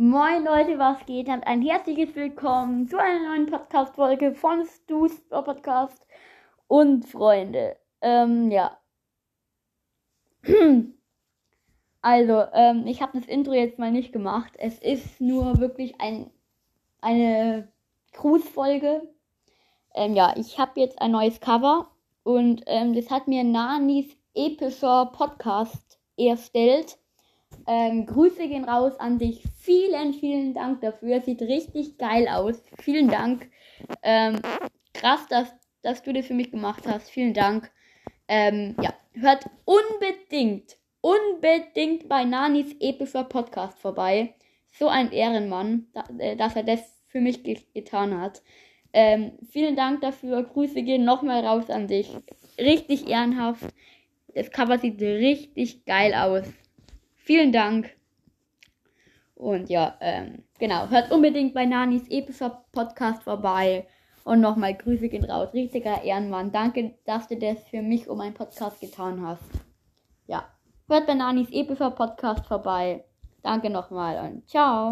Moin Leute, was geht? Und ein herzliches Willkommen zu einer neuen Podcast-Folge von Stu's Podcast und Freunde. Ähm, ja. Also, ähm, ich habe das Intro jetzt mal nicht gemacht. Es ist nur wirklich ein, eine Grußfolge. Ähm, ja, ich habe jetzt ein neues Cover und ähm, das hat mir Nanis epischer Podcast erstellt. Ähm, Grüße gehen raus an dich. Vielen, vielen Dank dafür. Sieht richtig geil aus. Vielen Dank. Ähm, krass, dass, dass du das für mich gemacht hast. Vielen Dank. Ähm, ja, hört unbedingt, unbedingt bei Nanis epischer Podcast vorbei. So ein Ehrenmann, äh, dass er das für mich ge getan hat. Ähm, vielen Dank dafür. Grüße gehen nochmal raus an dich. Richtig ehrenhaft. Das Cover sieht richtig geil aus. Vielen Dank. Und ja, ähm, genau. Hört unbedingt bei Nanis epischer Podcast vorbei. Und nochmal Grüße gehen raus. Richtiger Ehrenmann. Danke, dass du das für mich um einen Podcast getan hast. Ja. Hört bei Nanis epischer Podcast vorbei. Danke nochmal und ciao.